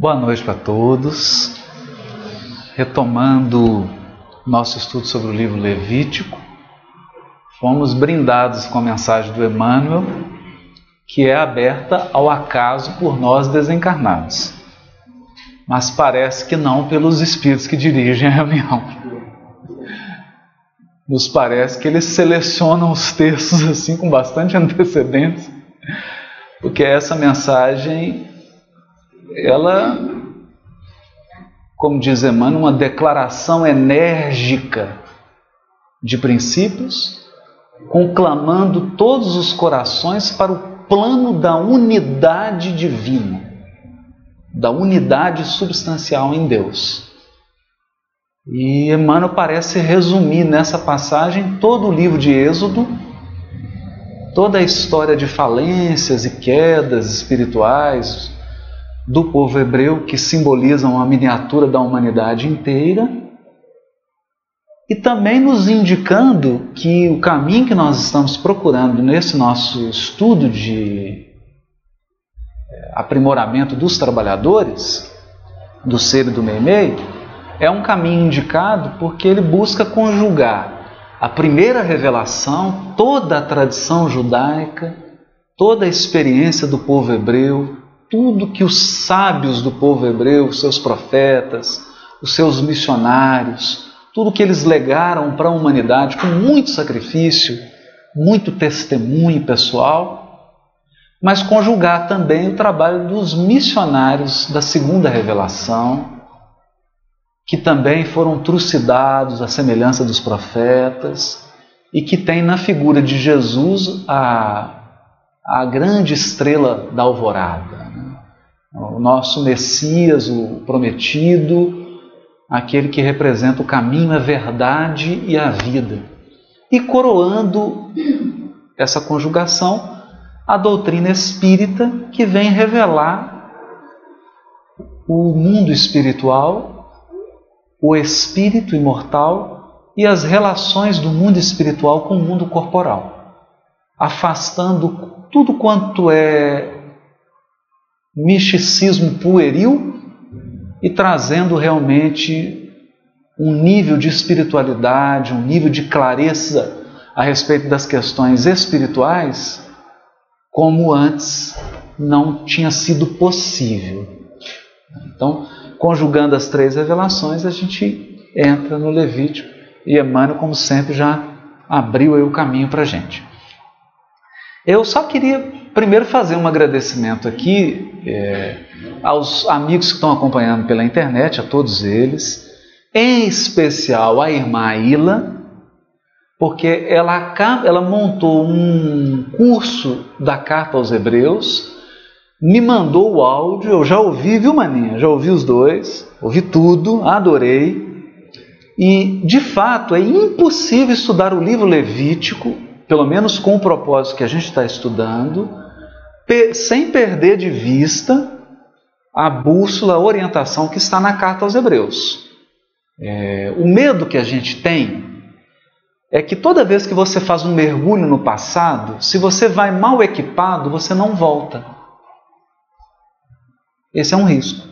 Boa noite para todos. Retomando nosso estudo sobre o livro Levítico, fomos brindados com a mensagem do Emmanuel, que é aberta ao acaso por nós desencarnados. Mas parece que não pelos espíritos que dirigem a reunião. Nos parece que eles selecionam os textos assim com bastante antecedência, porque essa mensagem ela, como diz Emmanuel, uma declaração enérgica de princípios, conclamando todos os corações para o plano da unidade divina, da unidade substancial em Deus. E Emmanuel parece resumir nessa passagem todo o livro de Êxodo, toda a história de falências e quedas espirituais, do povo hebreu que simbolizam a miniatura da humanidade inteira, e também nos indicando que o caminho que nós estamos procurando nesse nosso estudo de eh, aprimoramento dos trabalhadores, do ser e do meio-meio, é um caminho indicado porque ele busca conjugar a primeira revelação, toda a tradição judaica, toda a experiência do povo hebreu, tudo que os sábios do povo hebreu, os seus profetas, os seus missionários, tudo que eles legaram para a humanidade com muito sacrifício, muito testemunho pessoal, mas conjugar também o trabalho dos missionários da segunda revelação, que também foram trucidados à semelhança dos profetas e que tem na figura de Jesus a a grande estrela da alvorada. O nosso Messias, o prometido, aquele que representa o caminho, a verdade e a vida. E coroando essa conjugação, a doutrina espírita que vem revelar o mundo espiritual, o espírito imortal e as relações do mundo espiritual com o mundo corporal, afastando tudo quanto é misticismo pueril e trazendo realmente um nível de espiritualidade, um nível de clareza a respeito das questões espirituais, como antes não tinha sido possível. Então, conjugando as três revelações, a gente entra no Levítico e Emmanuel, como sempre, já abriu aí o caminho para a gente. Eu só queria primeiro fazer um agradecimento aqui é, aos amigos que estão acompanhando pela internet, a todos eles, em especial a irmã Ila, porque ela, ela montou um curso da Carta aos Hebreus, me mandou o áudio, eu já ouvi, viu, Maninha? Já ouvi os dois, ouvi tudo, adorei. E, de fato, é impossível estudar o livro Levítico pelo menos com o propósito que a gente está estudando, sem perder de vista a bússola, a orientação que está na carta aos Hebreus. É, o medo que a gente tem é que toda vez que você faz um mergulho no passado, se você vai mal equipado, você não volta. Esse é um risco.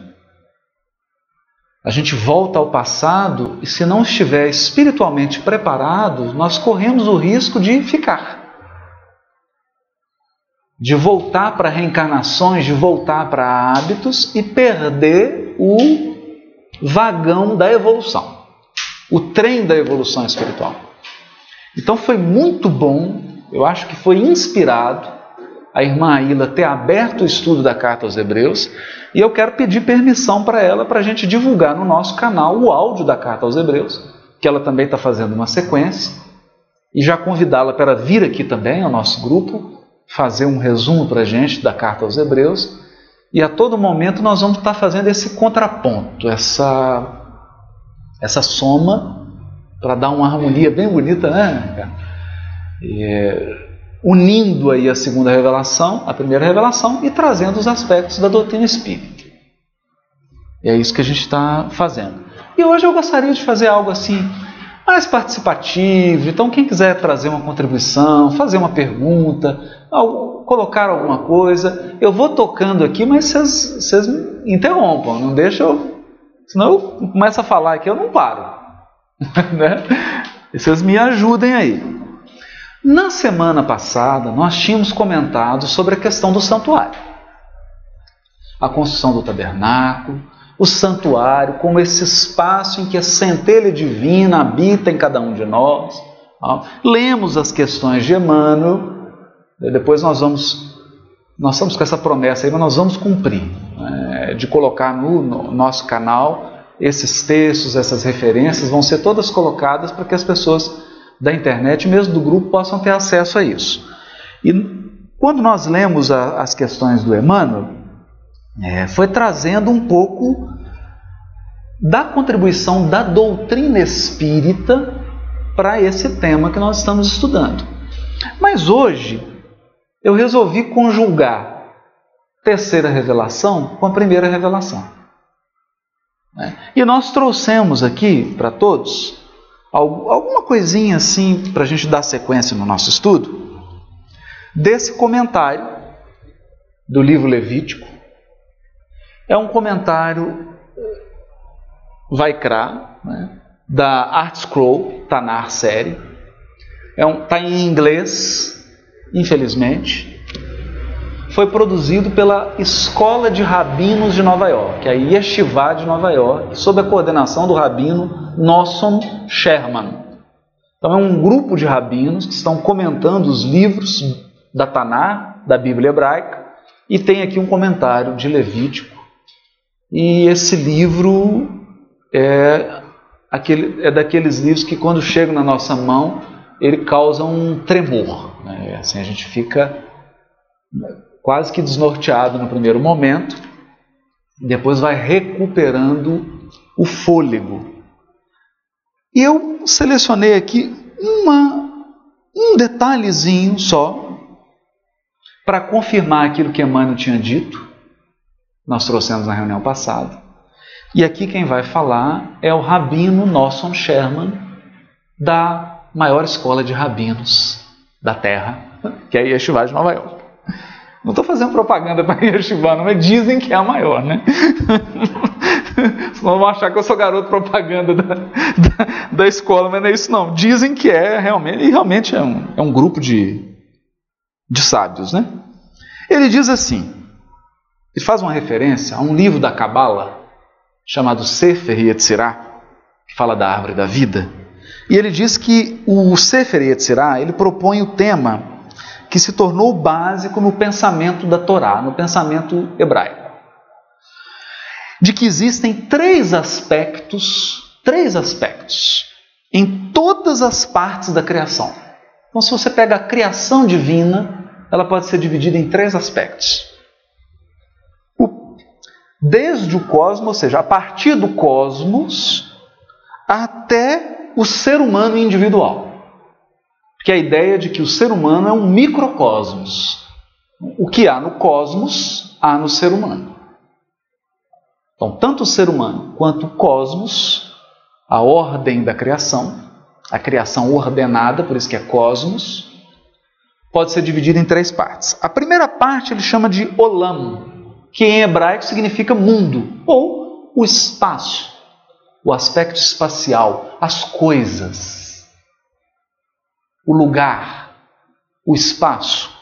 A gente volta ao passado e, se não estiver espiritualmente preparado, nós corremos o risco de ficar. De voltar para reencarnações, de voltar para hábitos e perder o vagão da evolução, o trem da evolução espiritual. Então foi muito bom, eu acho que foi inspirado a irmã Aila ter aberto o estudo da carta aos Hebreus e eu quero pedir permissão para ela para a gente divulgar no nosso canal o áudio da carta aos Hebreus, que ela também está fazendo uma sequência, e já convidá-la para vir aqui também ao nosso grupo, fazer um resumo para a gente da carta aos Hebreus. E a todo momento nós vamos estar tá fazendo esse contraponto, essa, essa soma, para dar uma harmonia bem bonita, né? E, unindo aí a segunda revelação, a primeira revelação, e trazendo os aspectos da doutrina espírita. E é isso que a gente está fazendo. E hoje eu gostaria de fazer algo assim mais participativo. Então, quem quiser trazer uma contribuição, fazer uma pergunta, colocar alguma coisa. Eu vou tocando aqui, mas vocês, me interrompam, não deixa eu. Senão eu começo a falar aqui, eu não paro. né? Vocês me ajudem aí. Na semana passada, nós tínhamos comentado sobre a questão do santuário. A construção do tabernáculo, o santuário como esse espaço em que a centelha divina habita em cada um de nós. Lemos as questões de Emmanuel, depois nós vamos, nós estamos com essa promessa aí, mas nós vamos cumprir, né, de colocar no, no nosso canal esses textos, essas referências, vão ser todas colocadas para que as pessoas da internet, mesmo do grupo, possam ter acesso a isso. E quando nós lemos a, as questões do Emmanuel, é, foi trazendo um pouco da contribuição da doutrina espírita para esse tema que nós estamos estudando. Mas hoje eu resolvi conjugar terceira revelação com a primeira revelação. Né? E nós trouxemos aqui para todos alguma coisinha assim para a gente dar sequência no nosso estudo desse comentário do livro Levítico. É um comentário Vaikra, né, da Art Scroll, na Art Série. Está é um, tá em inglês, infelizmente. Foi produzido pela Escola de Rabinos de Nova York, a Yeshiva de Nova York, sob a coordenação do rabino Nosson Sherman. Então é um grupo de rabinos que estão comentando os livros da Taná, da Bíblia hebraica, e tem aqui um comentário de Levítico. E esse livro é, aquele, é daqueles livros que quando chegam na nossa mão, ele causa um tremor. Né? Assim, a gente fica quase que desnorteado no primeiro momento, depois vai recuperando o fôlego. E eu selecionei aqui uma, um detalhezinho só para confirmar aquilo que Emmanuel tinha dito. Nós trouxemos na reunião passada. E aqui quem vai falar é o rabino Nosson Sherman, da maior escola de rabinos da Terra, que é a Yeshiva de Nova York. Não estou fazendo propaganda para a Yeshiva, não, mas dizem que é a maior, né? Senão vão achar que eu sou garoto propaganda da, da, da, escola, mas não é isso não. Dizem que é realmente, e realmente é um, é um grupo de, de sábios, né? Ele diz assim, ele faz uma referência a um livro da Cabala, chamado Sefer Yetzirah, que fala da árvore da vida. E ele diz que o Sefer Yetzirah, ele propõe o tema que se tornou básico no pensamento da Torá, no pensamento hebraico. De que existem três aspectos, três aspectos em todas as partes da criação. Então, se você pega a criação divina, ela pode ser dividida em três aspectos desde o cosmos, ou seja, a partir do cosmos até o ser humano individual. Que é a ideia de que o ser humano é um microcosmos. O que há no cosmos, há no ser humano. Então, tanto o ser humano quanto o cosmos, a ordem da criação, a criação ordenada, por isso que é cosmos, pode ser dividida em três partes. A primeira parte ele chama de olam, que em hebraico significa mundo, ou o espaço, o aspecto espacial, as coisas, o lugar, o espaço.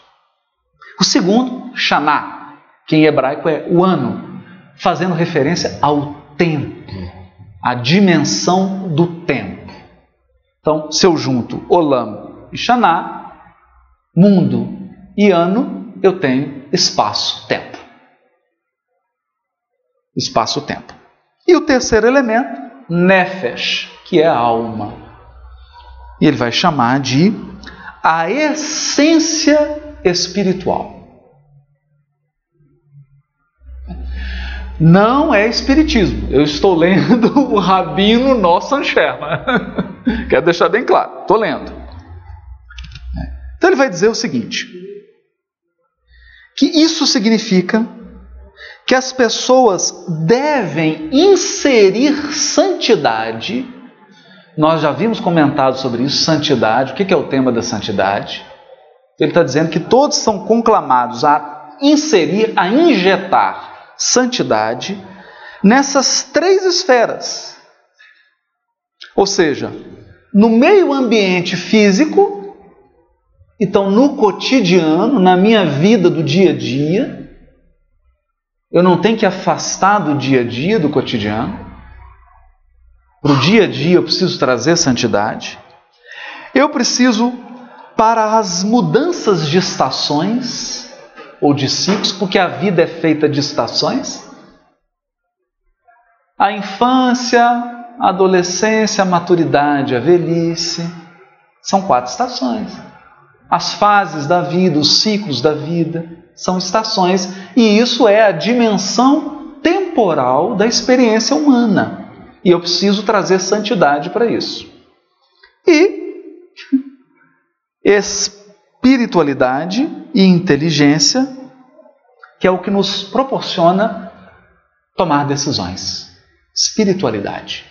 O segundo, Shana, que em hebraico é o ano, fazendo referência ao tempo, a dimensão do tempo. Então, se eu junto Olam e Shana, mundo e ano, eu tenho espaço-tempo espaço-tempo. E o terceiro elemento, nefesh, que é a alma. E ele vai chamar de a essência espiritual. Não é espiritismo. Eu estou lendo o Rabino Nossan Sherman. Quero deixar bem claro. Estou lendo. Então ele vai dizer o seguinte: que isso significa que as pessoas devem inserir santidade. Nós já vimos comentado sobre isso, santidade. O que é o tema da santidade? Ele está dizendo que todos são conclamados a inserir, a injetar santidade nessas três esferas. Ou seja, no meio ambiente físico, então no cotidiano, na minha vida do dia a dia, eu não tenho que afastar do dia a dia, do cotidiano. Para o dia a dia eu preciso trazer santidade. Eu preciso, para as mudanças de estações ou de ciclos, porque a vida é feita de estações. A infância, a adolescência, a maturidade, a velhice. São quatro estações. As fases da vida, os ciclos da vida, são estações, e isso é a dimensão temporal da experiência humana. E eu preciso trazer santidade para isso. E espiritualidade e inteligência, que é o que nos proporciona tomar decisões. Espiritualidade,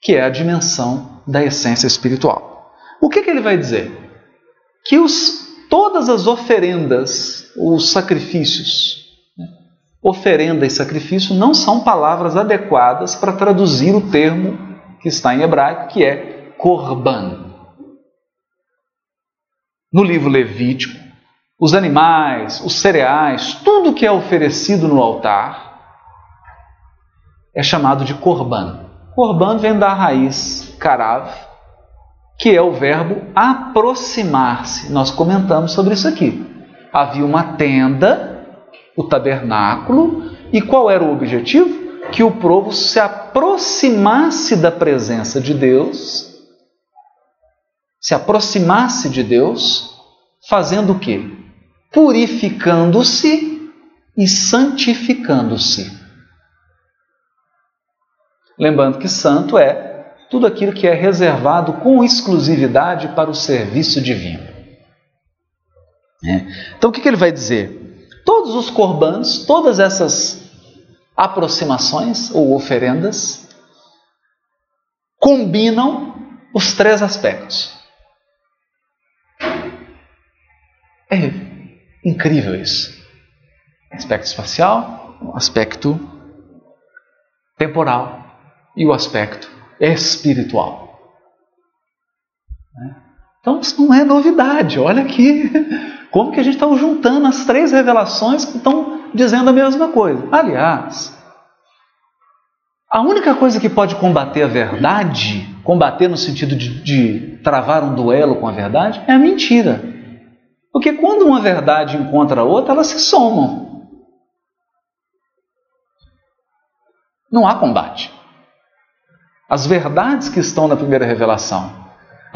que é a dimensão da essência espiritual. O que, que ele vai dizer? Que os, todas as oferendas, os sacrifícios, oferenda e sacrifício não são palavras adequadas para traduzir o termo que está em hebraico, que é korban. No livro Levítico, os animais, os cereais, tudo que é oferecido no altar é chamado de korban. Korban vem da raiz karav, que é o verbo aproximar-se. Nós comentamos sobre isso aqui. Havia uma tenda o tabernáculo. E qual era o objetivo? Que o povo se aproximasse da presença de Deus, se aproximasse de Deus, fazendo o quê? Purificando-se e santificando-se. Lembrando que santo é tudo aquilo que é reservado com exclusividade para o serviço divino. É. Então o que, que ele vai dizer? Todos os corbanos, todas essas aproximações ou oferendas combinam os três aspectos. É incrível isso. Aspecto espacial, aspecto temporal e o aspecto espiritual. Então isso não é novidade. Olha aqui como que a gente está juntando as três revelações que estão dizendo a mesma coisa? Aliás, a única coisa que pode combater a verdade, combater no sentido de, de travar um duelo com a verdade, é a mentira. Porque quando uma verdade encontra a outra, elas se somam. Não há combate. As verdades que estão na primeira revelação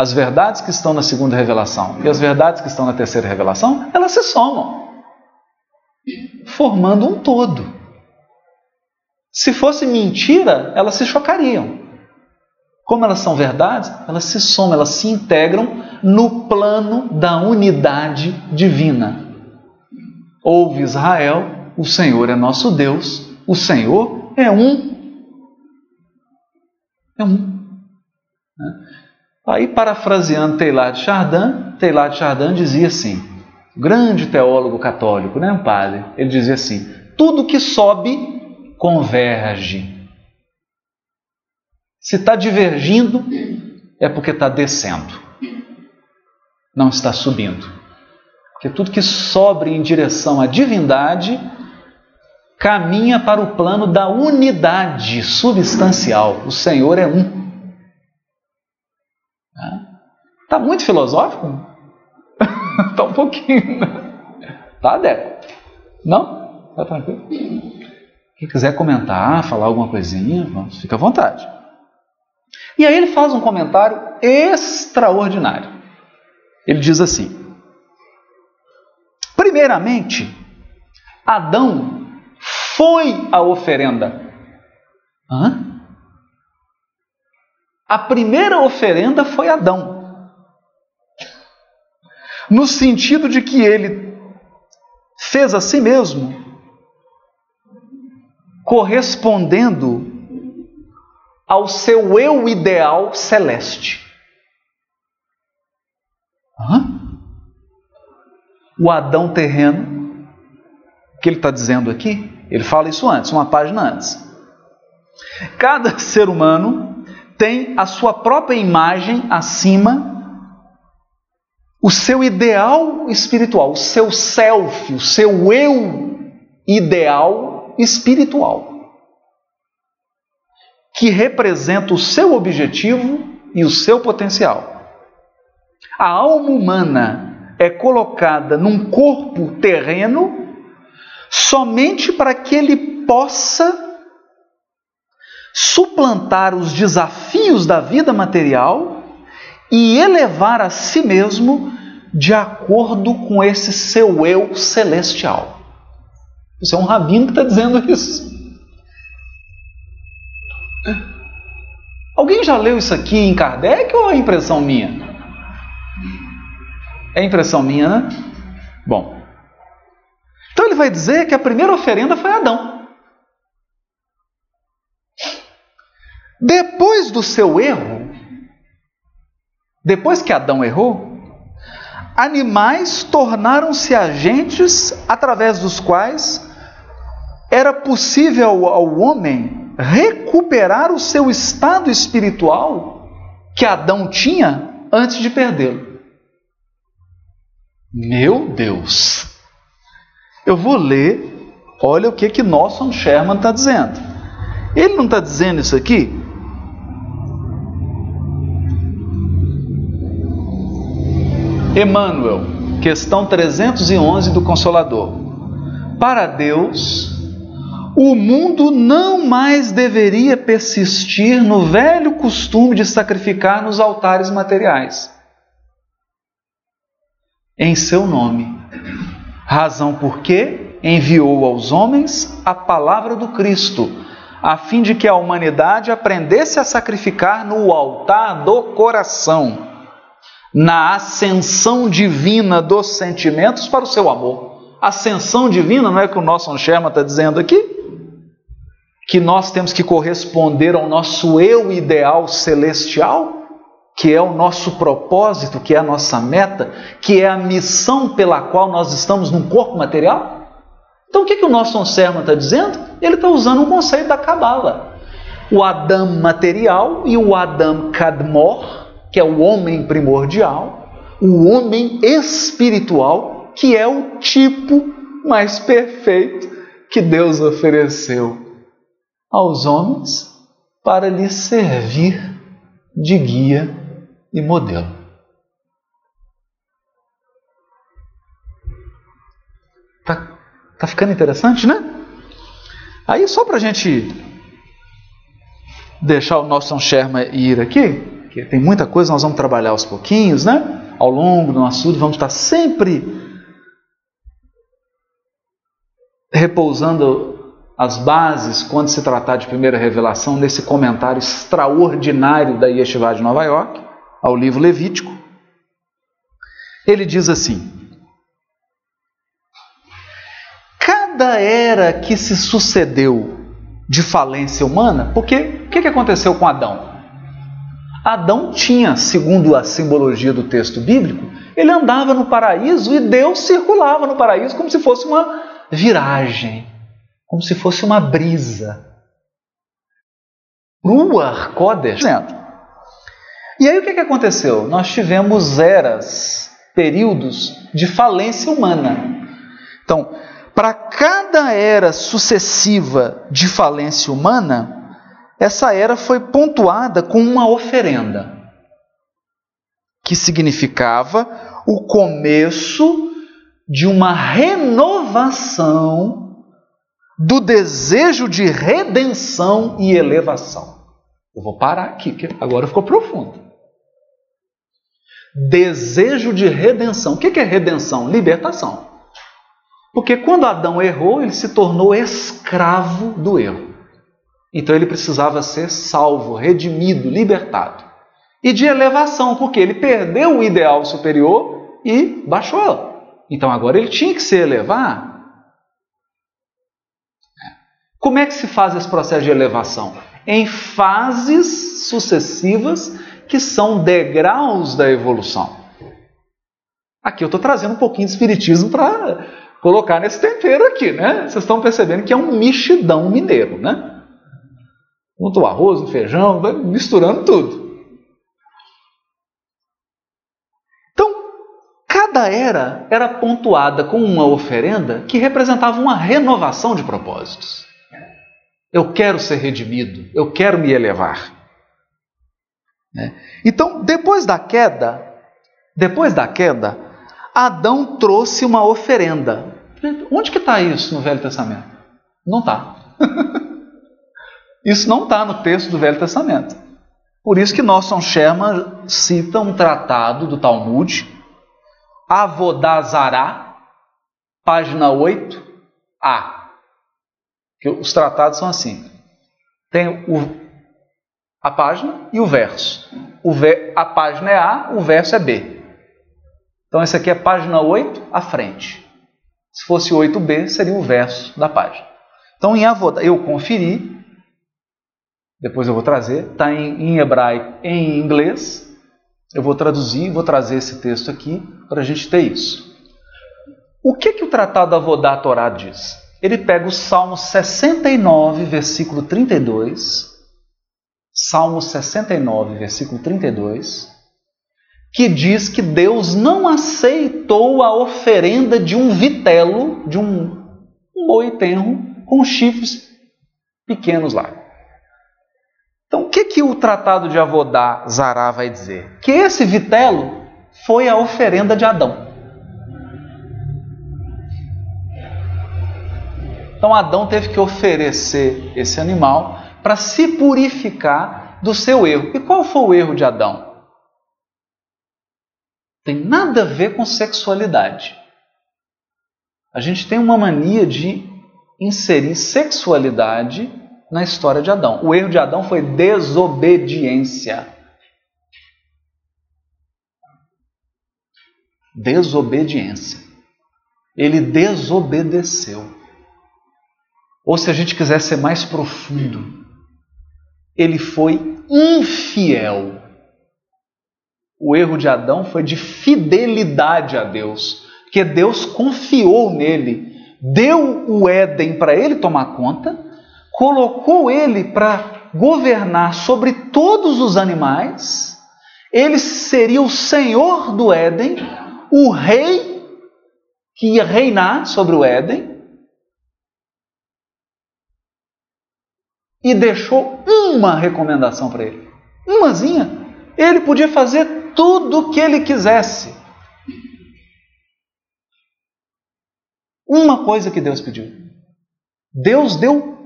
as verdades que estão na segunda revelação e as verdades que estão na terceira revelação, elas se somam, formando um todo. Se fosse mentira, elas se chocariam. Como elas são verdades, elas se somam, elas se integram no plano da unidade divina. Ouve Israel, o Senhor é nosso Deus, o Senhor é um. É um. Aí, parafraseando Teilhard de Chardin, Teilhard de Chardin dizia assim, grande teólogo católico, né, padre? Ele dizia assim: tudo que sobe converge. Se está divergindo, é porque está descendo, não está subindo. Porque tudo que sobe em direção à divindade caminha para o plano da unidade substancial. O Senhor é um. Está muito filosófico? Está um pouquinho. Tá, Deco? Não? Tá tranquilo? Quem quiser comentar, falar alguma coisinha, fica à vontade. E aí ele faz um comentário extraordinário. Ele diz assim: Primeiramente, Adão foi a oferenda. Hã? A primeira oferenda foi Adão. No sentido de que ele fez a si mesmo correspondendo ao seu eu ideal celeste. Hã? o Adão terreno, o que ele está dizendo aqui? Ele fala isso antes, uma página antes. Cada ser humano tem a sua própria imagem acima, o seu ideal espiritual, o seu self, o seu eu ideal espiritual, que representa o seu objetivo e o seu potencial. A alma humana é colocada num corpo terreno somente para que ele possa suplantar os desafios da vida material e elevar a si mesmo de acordo com esse seu eu celestial. Isso é um rabino que está dizendo isso. Alguém já leu isso aqui em Kardec ou é impressão minha? É impressão minha, né? Bom. Então ele vai dizer que a primeira oferenda foi Adão. Depois do seu erro, depois que Adão errou, animais tornaram-se agentes através dos quais era possível ao homem recuperar o seu estado espiritual que Adão tinha antes de perdê-lo. Meu Deus! Eu vou ler, olha o que que Nelson Sherman está dizendo. Ele não está dizendo isso aqui Emmanuel, questão 311 do Consolador. Para Deus, o mundo não mais deveria persistir no velho costume de sacrificar nos altares materiais. Em seu nome. Razão por que enviou aos homens a palavra do Cristo, a fim de que a humanidade aprendesse a sacrificar no altar do coração na ascensão divina dos sentimentos para o seu amor. Ascensão divina, não é que o nosso Sherman está dizendo aqui? Que nós temos que corresponder ao nosso eu ideal celestial, que é o nosso propósito, que é a nossa meta, que é a missão pela qual nós estamos num corpo material? Então o que, que o nosso Sherman está dizendo? Ele está usando um conceito da Cabala. O Adam material e o Adam Kadmor, que é o homem primordial, o homem espiritual, que é o tipo mais perfeito que Deus ofereceu aos homens para lhes servir de guia e modelo. Tá, tá ficando interessante, né? Aí, só para a gente deixar o nosso Sherma ir aqui, que tem muita coisa, nós vamos trabalhar aos pouquinhos, né? Ao longo do nosso vamos estar sempre repousando as bases quando se tratar de primeira revelação nesse comentário extraordinário da Yeshiva de Nova York ao livro Levítico. Ele diz assim: Cada era que se sucedeu de falência humana, porque o que aconteceu com Adão? Adão tinha, segundo a simbologia do texto bíblico, ele andava no paraíso e Deus circulava no paraíso como se fosse uma viragem, como se fosse uma brisa. Ruach Kodesh. E aí o que, que aconteceu? Nós tivemos eras, períodos de falência humana. Então, para cada era sucessiva de falência humana, essa era foi pontuada com uma oferenda, que significava o começo de uma renovação do desejo de redenção e elevação. Eu vou parar aqui, que agora ficou profundo. Desejo de redenção. O que é redenção? Libertação. Porque quando Adão errou, ele se tornou escravo do erro. Então ele precisava ser salvo, redimido, libertado. E de elevação, porque ele perdeu o ideal superior e baixou. Então agora ele tinha que se elevar. Como é que se faz esse processo de elevação? Em fases sucessivas que são degraus da evolução. Aqui eu estou trazendo um pouquinho de espiritismo para colocar nesse tempero aqui, né? Vocês estão percebendo que é um mexidão mineiro, né? Junto o arroz, o feijão, misturando tudo. Então, cada era era pontuada com uma oferenda que representava uma renovação de propósitos. Eu quero ser redimido, eu quero me elevar. Né? Então, depois da queda, depois da queda, Adão trouxe uma oferenda. Onde que está isso no Velho Testamento? Não está. isso não está no texto do Velho Testamento. Por isso que Nosson Sherman cita um tratado do Talmud, Avodazará, página 8a. Que os tratados são assim. Tem o, a página e o verso. O ver, a página é A, o verso é B. Então, esse aqui é página 8 à frente. Se fosse 8b, seria o verso da página. Então, em Avodah, eu conferi, depois eu vou trazer, está em, em hebraico em inglês. Eu vou traduzir, vou trazer esse texto aqui para a gente ter isso. O que, que o Tratado Avodah Torá diz? Ele pega o Salmo 69, versículo 32. Salmo 69, versículo 32 que diz que Deus não aceitou a oferenda de um vitelo, de um, boi tenro, com chifres pequenos lá. Então, o que, que o tratado de Avodá Zará vai dizer? Que esse vitelo foi a oferenda de Adão. Então, Adão teve que oferecer esse animal para se purificar do seu erro. E qual foi o erro de Adão? Tem nada a ver com sexualidade. A gente tem uma mania de inserir sexualidade na história de Adão. O erro de Adão foi desobediência. Desobediência. Ele desobedeceu. Ou se a gente quiser ser mais profundo, ele foi infiel. O erro de Adão foi de fidelidade a Deus, que Deus confiou nele, deu o Éden para ele tomar conta, colocou ele para governar sobre todos os animais, ele seria o senhor do Éden, o rei que ia reinar sobre o Éden, e deixou uma recomendação para ele, umazinha. Ele podia fazer tudo o que ele quisesse. Uma coisa que Deus pediu. Deus deu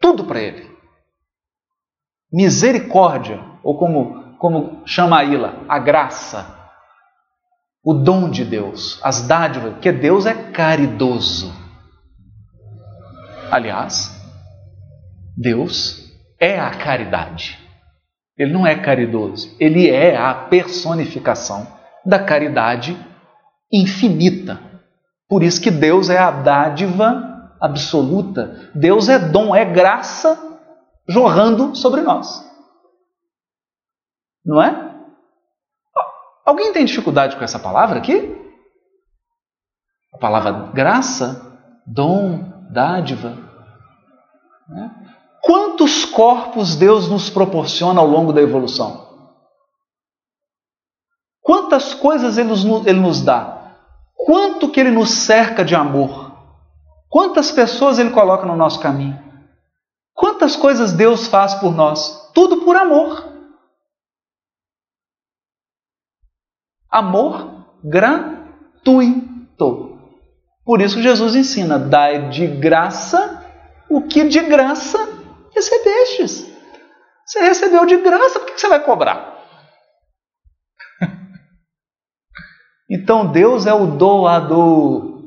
tudo para ele. Misericórdia, ou como, como chama a Ilha, a graça, o dom de Deus, as dádivas, porque Deus é caridoso. Aliás, Deus é a caridade. Ele não é caridoso, ele é a personificação da caridade infinita. Por isso que Deus é a dádiva absoluta. Deus é dom, é graça jorrando sobre nós. Não é? Alguém tem dificuldade com essa palavra aqui? A palavra graça, dom, dádiva. Né? Quantos corpos Deus nos proporciona ao longo da evolução? Quantas coisas Ele nos, ele nos dá? Quanto que Ele nos cerca de amor? Quantas pessoas Ele coloca no nosso caminho? Quantas coisas Deus faz por nós? Tudo por amor. Amor gratuito. Por isso Jesus ensina: dai de graça o que de graça recebestes. Você recebeu de graça, por que você vai cobrar? então Deus é o doador.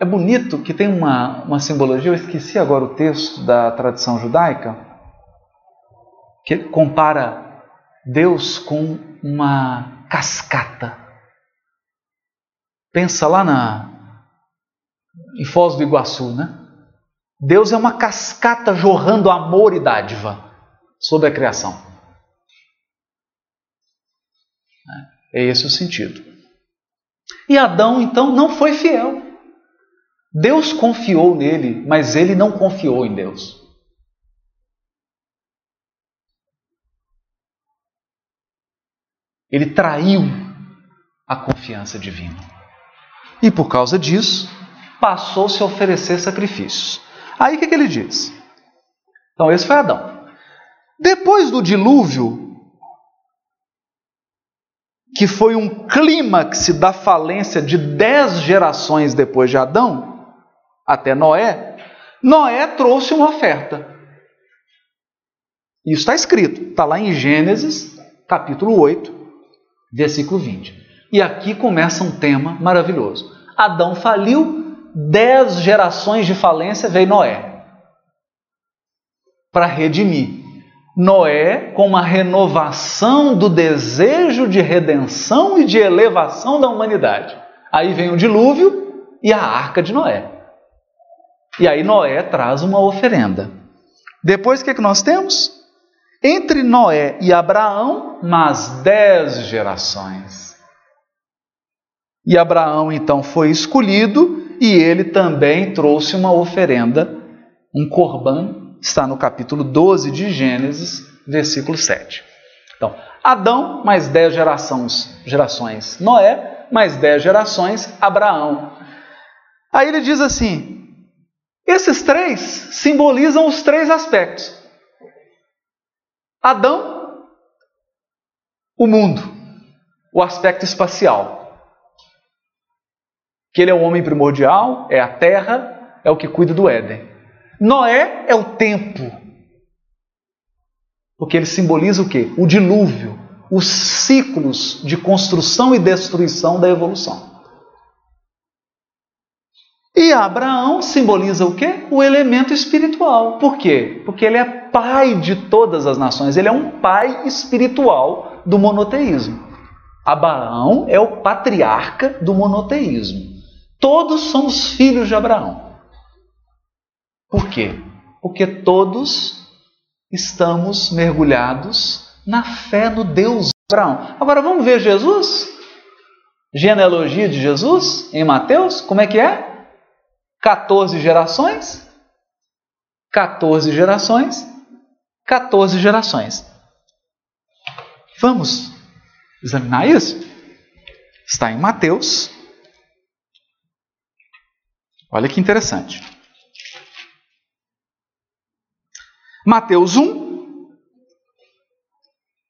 É bonito que tem uma, uma simbologia, eu esqueci agora o texto da tradição judaica, que compara Deus com uma cascata. Pensa lá na, em Foz do Iguaçu, né? Deus é uma cascata jorrando amor e dádiva sobre a criação. É esse o sentido. E Adão, então, não foi fiel. Deus confiou nele, mas ele não confiou em Deus. Ele traiu a confiança divina. E por causa disso, passou-se a oferecer sacrifícios. Aí o que, que ele diz? Então, esse foi Adão. Depois do dilúvio, que foi um clímax da falência de dez gerações depois de Adão, até Noé, Noé trouxe uma oferta. Isso está escrito, está lá em Gênesis, capítulo 8, versículo 20. E aqui começa um tema maravilhoso. Adão faliu, dez gerações de falência veio Noé para redimir. Noé com uma renovação do desejo de redenção e de elevação da humanidade. Aí vem o dilúvio e a arca de Noé. E aí Noé traz uma oferenda. Depois o que, é que nós temos? Entre Noé e Abraão, mais dez gerações. E Abraão então foi escolhido e ele também trouxe uma oferenda, um corban está no capítulo 12 de Gênesis, versículo 7. Então, Adão, mais dez gerações, gerações Noé, mais dez gerações Abraão. Aí ele diz assim: esses três simbolizam os três aspectos. Adão, o mundo, o aspecto espacial. Que ele é o homem primordial, é a terra, é o que cuida do Éden. Noé é o tempo. Porque ele simboliza o quê? O dilúvio, os ciclos de construção e destruição da evolução. E Abraão simboliza o quê? O elemento espiritual. Por quê? Porque ele é pai de todas as nações, ele é um pai espiritual do monoteísmo. Abraão é o patriarca do monoteísmo. Todos somos filhos de Abraão. Por quê? Porque todos estamos mergulhados na fé no Deus Abraão. Agora vamos ver Jesus? Genealogia de Jesus em Mateus, como é que é? 14 gerações? 14 gerações, 14 gerações. Vamos examinar isso? Está em Mateus. Olha que interessante. Mateus 1,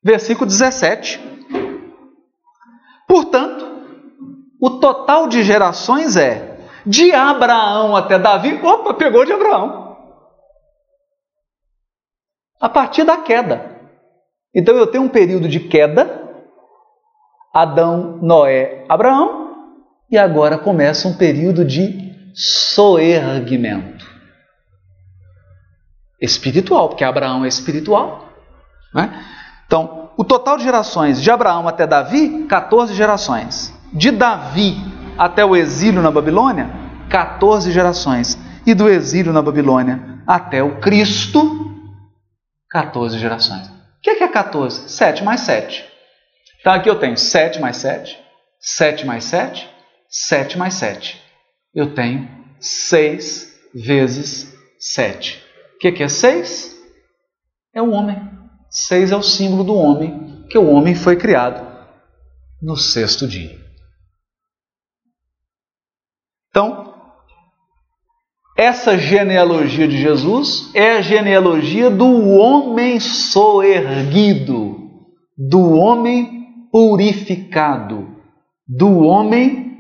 versículo 17. Portanto, o total de gerações é de Abraão até Davi. Opa, pegou de Abraão. A partir da queda. Então eu tenho um período de queda, Adão, Noé, Abraão, e agora começa um período de soerguimento espiritual, porque Abraão é espiritual. Né? Então, o total de gerações de Abraão até Davi, 14 gerações. De Davi até o exílio na Babilônia, 14 gerações. E do exílio na Babilônia até o Cristo, 14 gerações. O que é 14? 7 mais 7. Então aqui eu tenho 7 mais 7, 7 mais 7, 7 mais 7. Eu tenho 6 vezes 7. O que, que é seis? É o homem. Seis é o símbolo do homem, que o homem foi criado no sexto dia. Então, essa genealogia de Jesus é a genealogia do homem soerguido, do homem purificado, do homem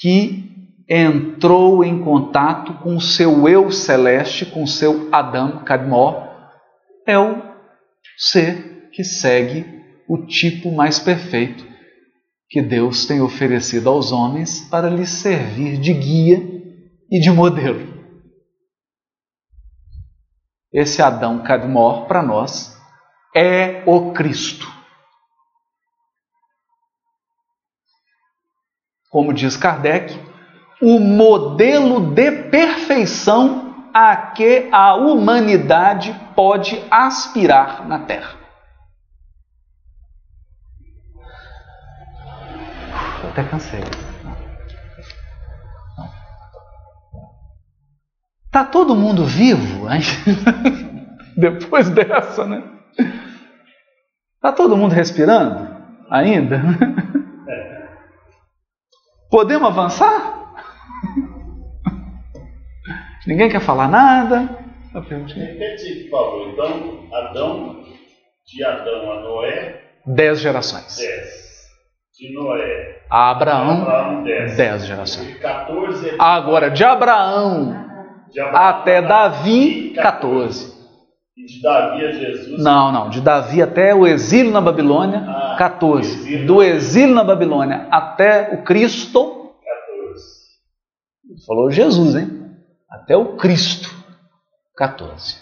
que entrou em contato com o seu eu celeste, com seu Adam Kadmor, é o ser que segue o tipo mais perfeito que Deus tem oferecido aos homens para lhes servir de guia e de modelo. Esse Adão Kadmor, para nós, é o Cristo. Como diz Kardec, o modelo de perfeição a que a humanidade pode aspirar na Terra. até cansei. Tá todo mundo vivo? Depois dessa, né? Tá todo mundo respirando ainda? Podemos avançar? Ninguém quer falar nada? Repete, por favor. Então, Adão, de Adão a Noé. Dez gerações. Dez. De Noé a Abraão, Abraão dez. dez gerações. 14 Agora, de Abraão, de Abraão até Davi, 14. E de Davi a Jesus. Não, não. De Davi até o exílio na Babilônia, Ah, 14. exílio. Do exílio na Babilônia até o Cristo, 14. falou Jesus, hein? Até o Cristo, 14.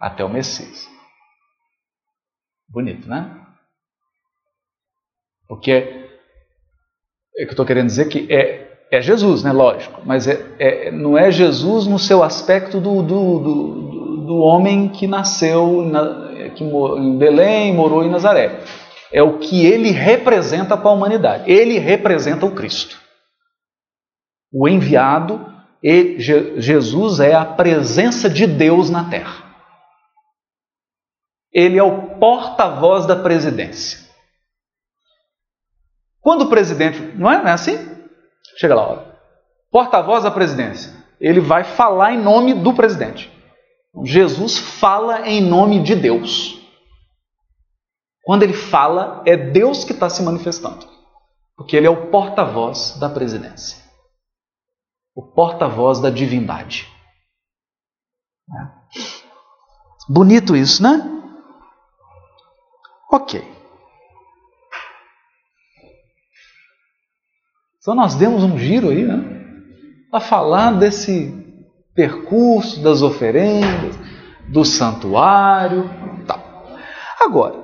Até o Messias. Bonito, né? Porque é, é que eu estou querendo dizer que é, é Jesus, né? Lógico, mas é, é- não é Jesus no seu aspecto do, do, do, do- homem que nasceu na- que em Belém, morou em Nazaré. É o que ele representa para a humanidade. Ele representa o Cristo. O enviado, Je- Jesus é a presença de Deus na terra. Ele é o porta-voz da presidência. Quando o presidente. Não é, não é assim? Chega lá, olha. Porta-voz da presidência. Ele vai falar em nome do presidente. Jesus fala em nome de Deus. Quando ele fala, é Deus que está se manifestando. Porque ele é o porta-voz da presidência. O porta-voz da divindade. É. Bonito isso, né? Ok. Então nós demos um giro aí, né? Para falar desse percurso das oferendas, do santuário, tal. Agora,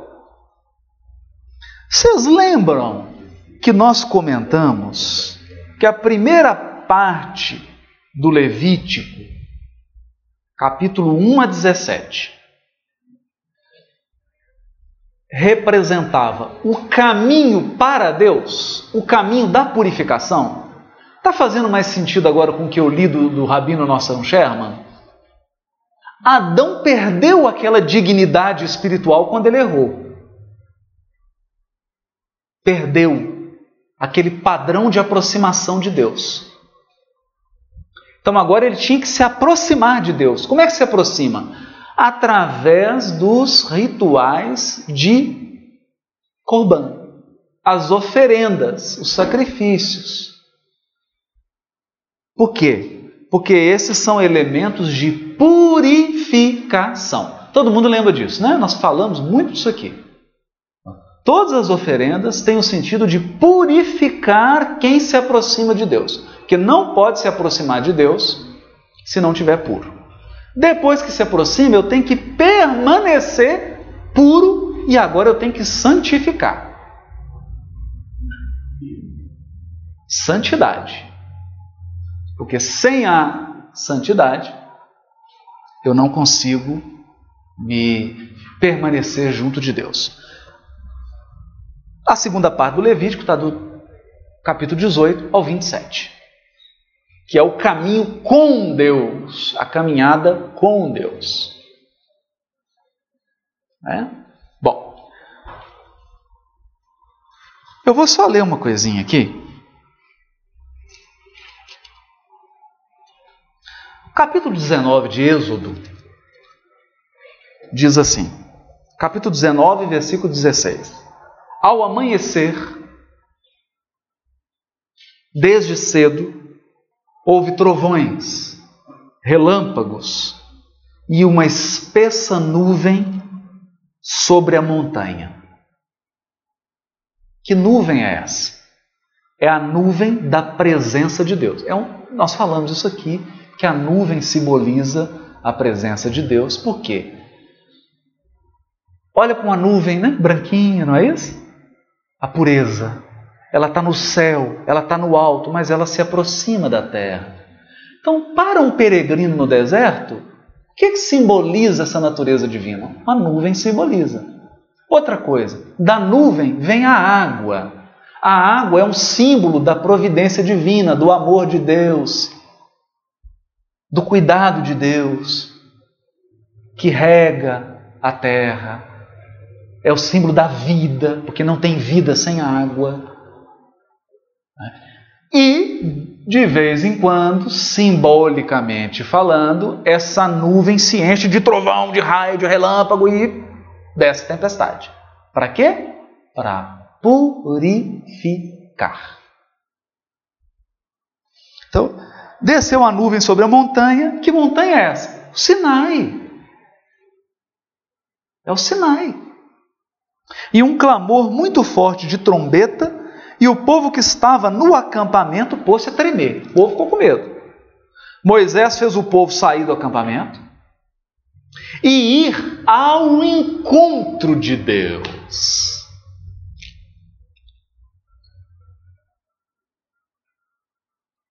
vocês lembram que nós comentamos que a primeira parte do Levítico, capítulo 1 a 17, representava o caminho para Deus, o caminho da purificação. Está fazendo mais sentido agora com o que eu li do, do Rabino Nosson Sherman? Adão perdeu aquela dignidade espiritual quando ele errou. Perdeu aquele padrão de aproximação de Deus. Então agora ele tinha que se aproximar de Deus. Como é que se aproxima? Através dos rituais de Corban, as oferendas, os sacrifícios. Por quê? Porque esses são elementos de purificação. Todo mundo lembra disso, né? Nós falamos muito disso aqui. Todas as oferendas têm o sentido de purificar quem se aproxima de Deus. Porque não pode se aproximar de Deus se não tiver puro. Depois que se aproxima, eu tenho que permanecer puro e agora eu tenho que santificar. Santidade. Porque sem a santidade, eu não consigo me permanecer junto de Deus. A segunda parte do Levítico está do capítulo 18 ao 27, que é o caminho com Deus, a caminhada com Deus. É? Bom, eu vou só ler uma coisinha aqui. Capítulo 19 de Êxodo diz assim: capítulo 19, versículo 16. Ao amanhecer, desde cedo, houve trovões, relâmpagos e uma espessa nuvem sobre a montanha. Que nuvem é essa? É a nuvem da presença de Deus. É um, nós falamos isso aqui, que a nuvem simboliza a presença de Deus. Por quê? Olha para uma nuvem, né? Branquinha, não é isso? A pureza. Ela está no céu, ela está no alto, mas ela se aproxima da terra. Então, para um peregrino no deserto, o que, que simboliza essa natureza divina? A nuvem simboliza. Outra coisa, da nuvem vem a água. A água é um símbolo da providência divina, do amor de Deus, do cuidado de Deus, que rega a terra. É o símbolo da vida, porque não tem vida sem água. E, de vez em quando, simbolicamente falando, essa nuvem se enche de trovão, de raio, de relâmpago e desce tempestade. Para quê? Para purificar. Então, desceu a nuvem sobre a montanha. Que montanha é essa? O Sinai. É o Sinai. E um clamor muito forte de trombeta e o povo que estava no acampamento pôs-se a tremer. O povo ficou com medo. Moisés fez o povo sair do acampamento e ir ao encontro de Deus.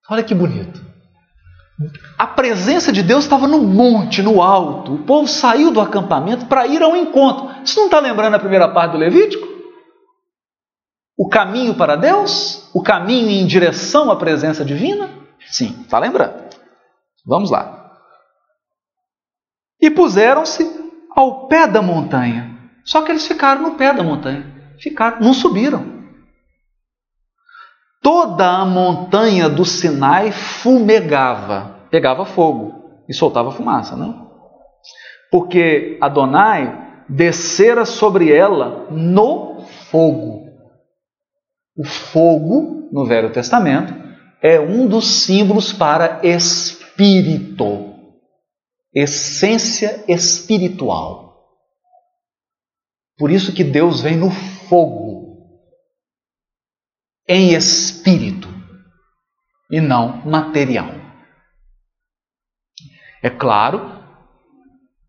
Olha que bonito. A presença de Deus estava no monte, no alto. O povo saiu do acampamento para ir ao encontro. Você não está lembrando a primeira parte do Levítico? O caminho para Deus? O caminho em direção à presença divina? Sim, está lembrando. Vamos lá. E puseram-se ao pé da montanha. Só que eles ficaram no pé da montanha. Ficaram, não subiram. Toda a montanha do Sinai fumegava, pegava fogo e soltava fumaça, não? Porque Adonai descera sobre ela no fogo. O fogo, no Velho Testamento, é um dos símbolos para espírito, essência espiritual. Por isso que Deus vem no fogo, em espírito, e não material. É claro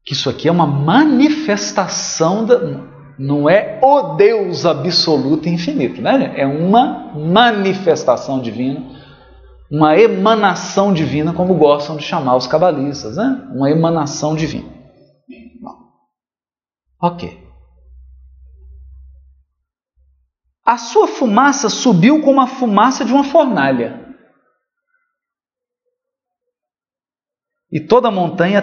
que isso aqui é uma manifestação da, não é o Deus absoluto e infinito, né? É uma manifestação divina, uma emanação divina, como gostam de chamar os cabalistas, né? Uma emanação divina. Ok. A sua fumaça subiu como a fumaça de uma fornalha. E toda a montanha